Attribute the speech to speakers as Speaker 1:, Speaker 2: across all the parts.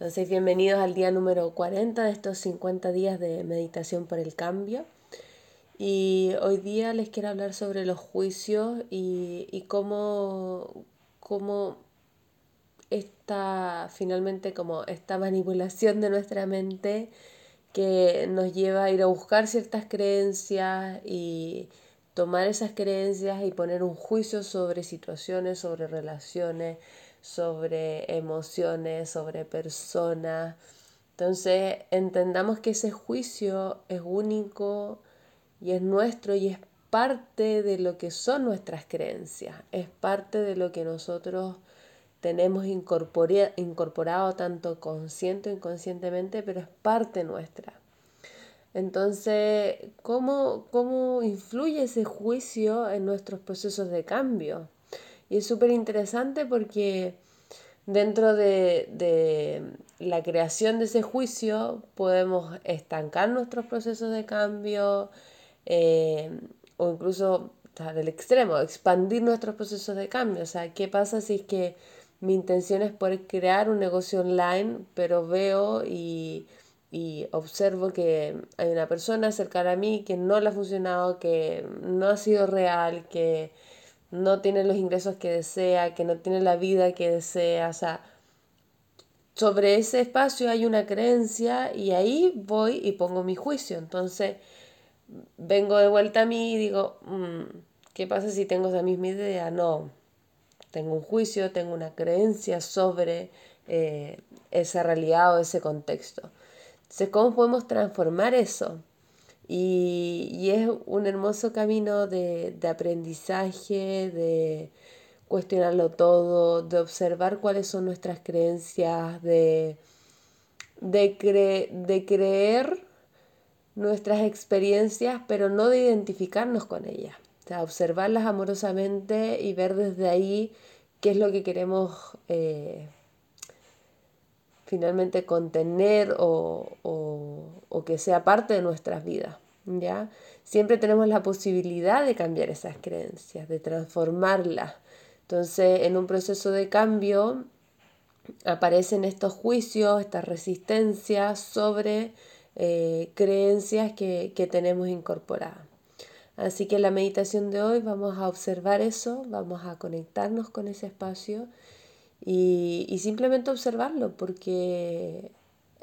Speaker 1: Entonces, bienvenidos al día número 40 de estos 50 días de meditación por el cambio. Y hoy día les quiero hablar sobre los juicios y, cómo, cómo esta, finalmente, como esta manipulación de nuestra mente que nos lleva a ir a buscar ciertas creencias y tomar esas creencias y poner un juicio sobre situaciones, sobre relaciones, sobre emociones, sobre personas. Entonces entendamos que ese juicio es único y es nuestro y es parte de lo que son nuestras creencias, es parte de lo que nosotros tenemos incorporado tanto consciente o inconscientemente, pero es parte nuestra. Entonces, ¿cómo, ¿cómo influye ese juicio en nuestros procesos de cambio? Y es súper interesante porque dentro de, la creación de ese juicio podemos estancar nuestros procesos de cambio eh, o incluso estar el extremo, expandir nuestros procesos de cambio. O sea, ¿qué pasa si es que mi intención es poder crear un negocio online, pero veo y, y observo que hay una persona cercana a mí que no le ha funcionado, que no ha sido real, que no tiene los ingresos que desea, que no tiene la vida que desea, o sea, sobre ese espacio hay una creencia y ahí voy y pongo mi juicio. Entonces, vengo de vuelta a mí y digo, mm, ¿qué pasa si tengo esa misma idea? No, tengo un juicio, tengo una creencia sobre eh, esa realidad o ese contexto. ¿Cómo podemos transformar eso? Y, es un hermoso camino de, aprendizaje, de cuestionarlo todo, de observar cuáles son nuestras creencias, de, de, de creer nuestras experiencias, pero no de identificarnos con ellas. O sea, observarlas amorosamente y ver desde ahí qué es lo que queremos eh, finalmente contener o, o, que sea parte de nuestras vidas. ¿ya? Siempre tenemos la posibilidad de cambiar esas creencias, de transformarlas. Entonces, en un proceso de cambio aparecen estos juicios, estas resistencias sobre eh, creencias que, que tenemos incorporadas. Así que en la meditación de hoy vamos a observar eso, vamos a conectarnos con ese espacio y, simplemente observarlo, porque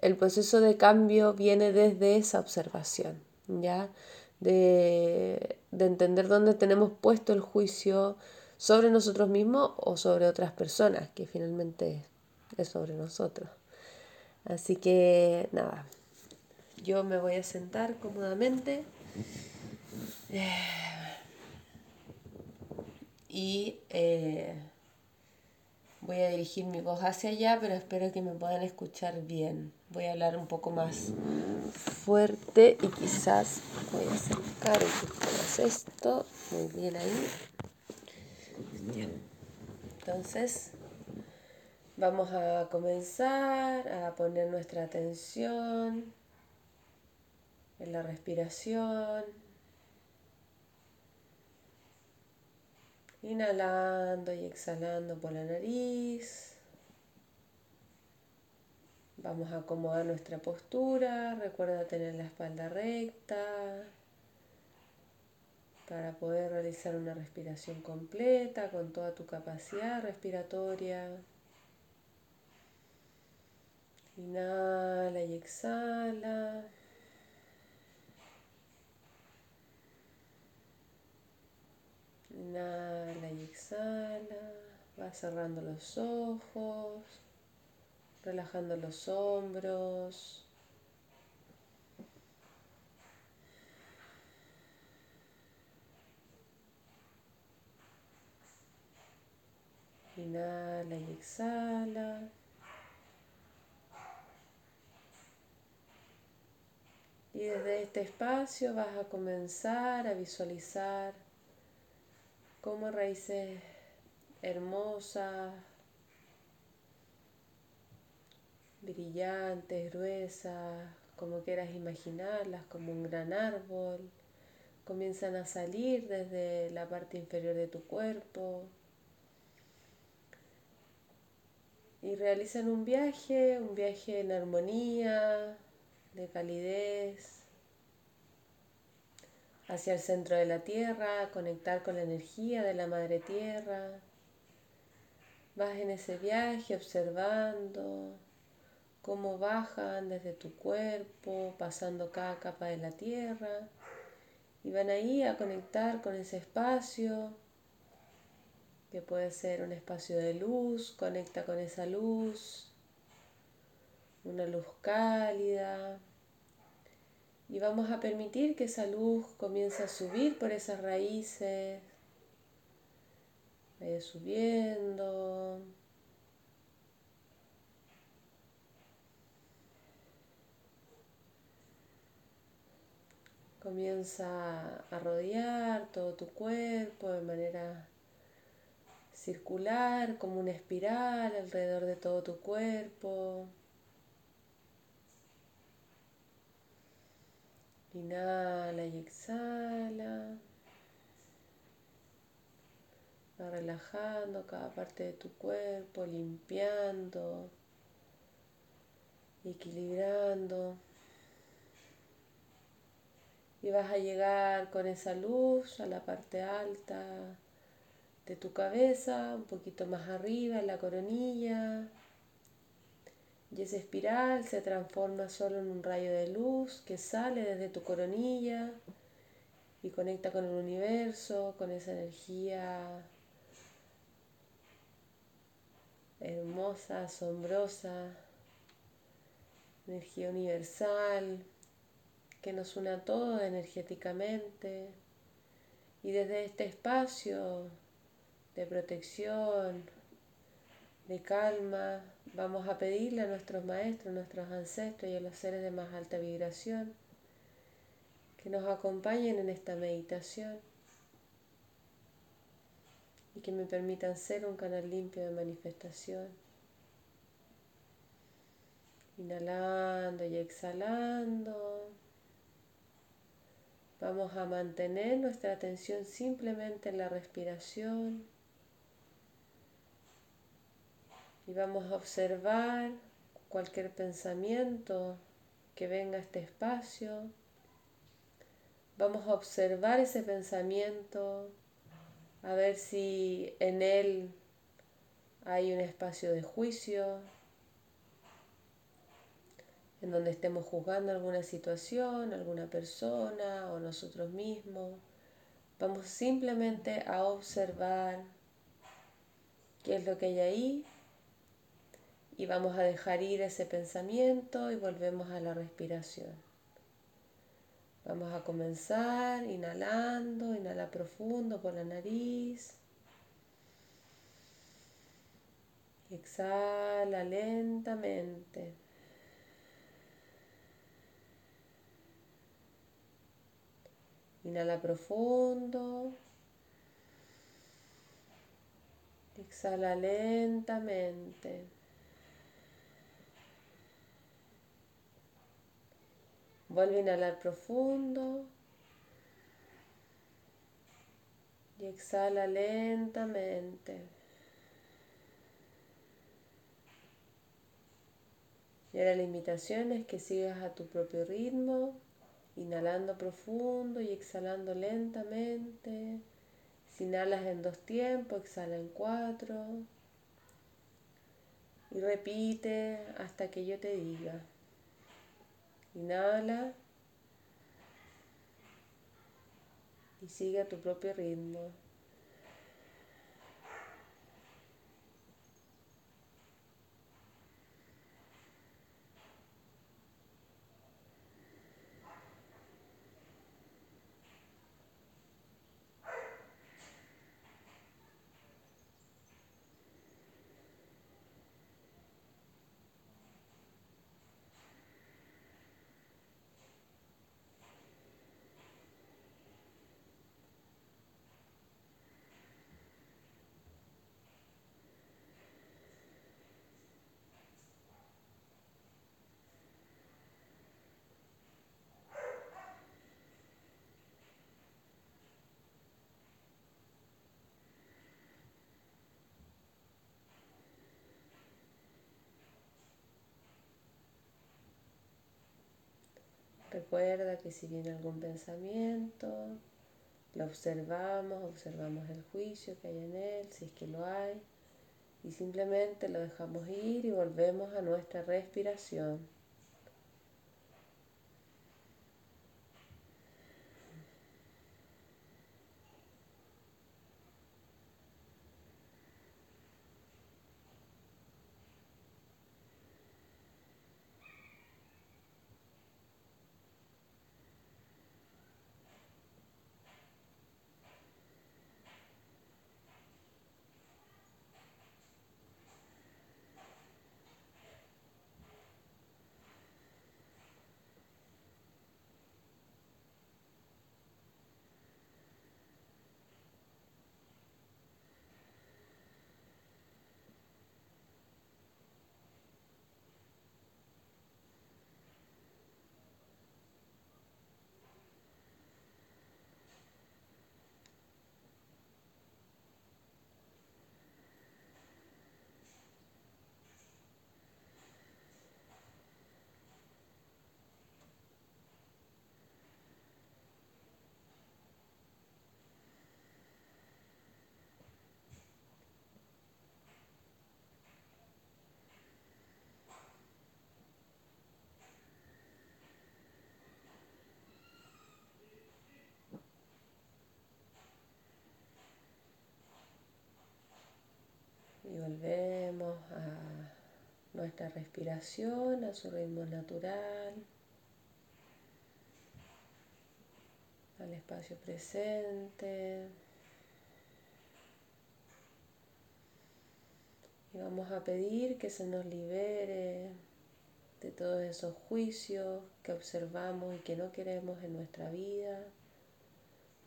Speaker 1: el proceso de cambio viene desde esa observación, ¿ya? De, entender dónde tenemos puesto el juicio sobre nosotros mismos o sobre otras personas, que finalmente es sobre nosotros. Así que nada, yo me voy a sentar cómodamente. Y eh, Voy a dirigir mi voz hacia allá, pero espero que me puedan escuchar bien. Voy a hablar un poco más fuerte y quizás voy a acercar un poco más esto. Muy bien ahí. Entonces, vamos a comenzar a poner nuestra atención en la respiración. Inhalando y exhalando por la nariz. Vamos a acomodar nuestra postura. Recuerda tener la espalda recta para poder realizar una respiración completa con toda tu capacidad respiratoria. Inhala y exhala. Inhala y exhala. Cerrando los ojos, relajando los hombros. Inhala y exhala. Y desde este espacio vas a comenzar a visualizar como raíces hermosas, brillantes, gruesas, como quieras imaginarlas, como un gran árbol, comienzan a salir desde la parte inferior de tu cuerpo. y realizan un viaje, un viaje en armonía, de calidez, hacia el centro de la Tierra, conectar con la energía de la Madre Tierra. Vas en ese viaje observando cómo bajan desde tu cuerpo, pasando cada capa de la Tierra, y van ahí a conectar con ese espacio que puede ser un espacio de luz, conecta con esa luz, una luz cálida. Y vamos a permitir que esa luz comience a subir por esas raíces, vaya subiendo. Comienza a rodear todo tu cuerpo de manera circular como una espiral alrededor de todo tu cuerpo. Inhala y exhala. Va relajando cada parte de tu cuerpo, limpiando, equilibrando. Y vas a llegar con esa luz a la parte alta de tu cabeza, un poquito más arriba, en la coronilla. Y esa espiral se transforma solo en un rayo de luz que sale desde tu coronilla y conecta con el universo, con esa energía hermosa, asombrosa, energía universal que nos une a todos energéticamente. Y desde este espacio de protección, de calma, vamos a pedirle a nuestros maestros, nuestros ancestros y a los seres de más alta vibración que nos acompañen en esta meditación y que me permitan ser un canal limpio de manifestación. Inhalando y exhalando. Vamos a mantener nuestra atención simplemente en la respiración y vamos a observar cualquier pensamiento que venga a este espacio. Vamos a observar ese pensamiento, a ver si en él hay un espacio de juicio, en donde estemos juzgando alguna situación, alguna persona o nosotros mismos. Vamos simplemente a observar qué es lo que hay ahí y vamos a dejar ir ese pensamiento y volvemos a la respiración. Vamos a comenzar inhalando, inhala profundo por la nariz. Exhala lentamente. Inhala profundo. Exhala lentamente. Vuelve a inhalar profundo. Y exhala lentamente. Y ahora la invitación es que sigas a tu propio ritmo, inhalando profundo y exhalando lentamente. Si inhalas en dos tiempos, exhala en cuatro. Y repite hasta que yo te diga. Inhala y sigue a tu propio ritmo. Recuerda que si viene algún pensamiento, lo observamos, observamos el juicio que hay en él, si es que lo hay, y simplemente lo dejamos ir y volvemos a nuestra respiración. Y volvemos a nuestra respiración, a su ritmo natural, al espacio presente. Y vamos a pedir que se nos libere de todos esos juicios que observamos y que no queremos en nuestra vida.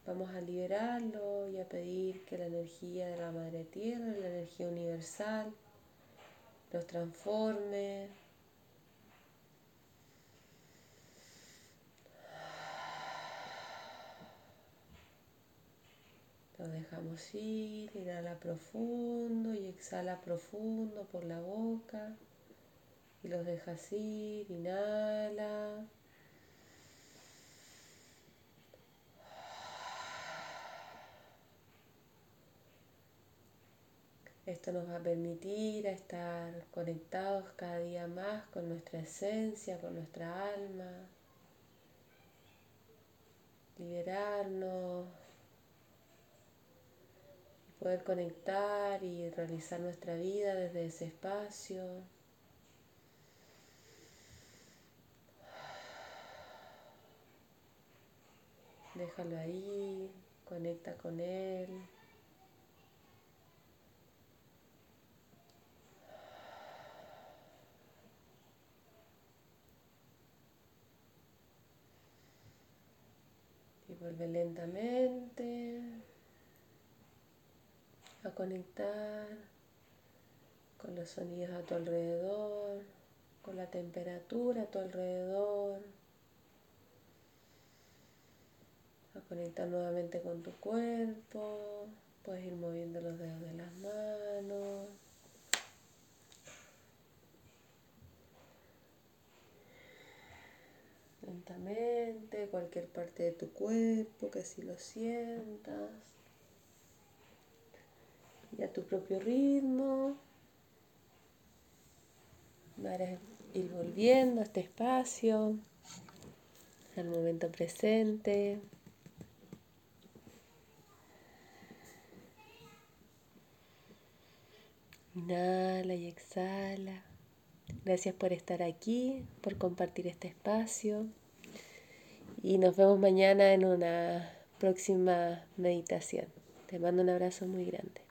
Speaker 1: Vamos a liberarlo y a pedir que la energía de la Madre Tierra, la energía universal, los transforme. Lo dejamos ir, inhala profundo y exhala profundo por la boca. Y los dejas ir, inhala. Esto nos va a permitir estar conectados cada día más con nuestra esencia, con nuestra alma, liberarnos, poder conectar y realizar nuestra vida desde ese espacio. Déjalo ahí, conecta con él. Vuelve lentamente a conectar con los sonidos a tu alrededor, con la temperatura a tu alrededor, a conectar nuevamente con tu cuerpo, puedes ir moviendo los dedos de las manos. Lentamente cualquier parte de tu cuerpo, que así lo sientas. Y a tu propio ritmo. Vas a ir volviendo a este espacio, al momento presente. Inhala y exhala. Gracias por estar aquí, por compartir este espacio y nos vemos mañana en una próxima meditación. Te mando un abrazo muy grande.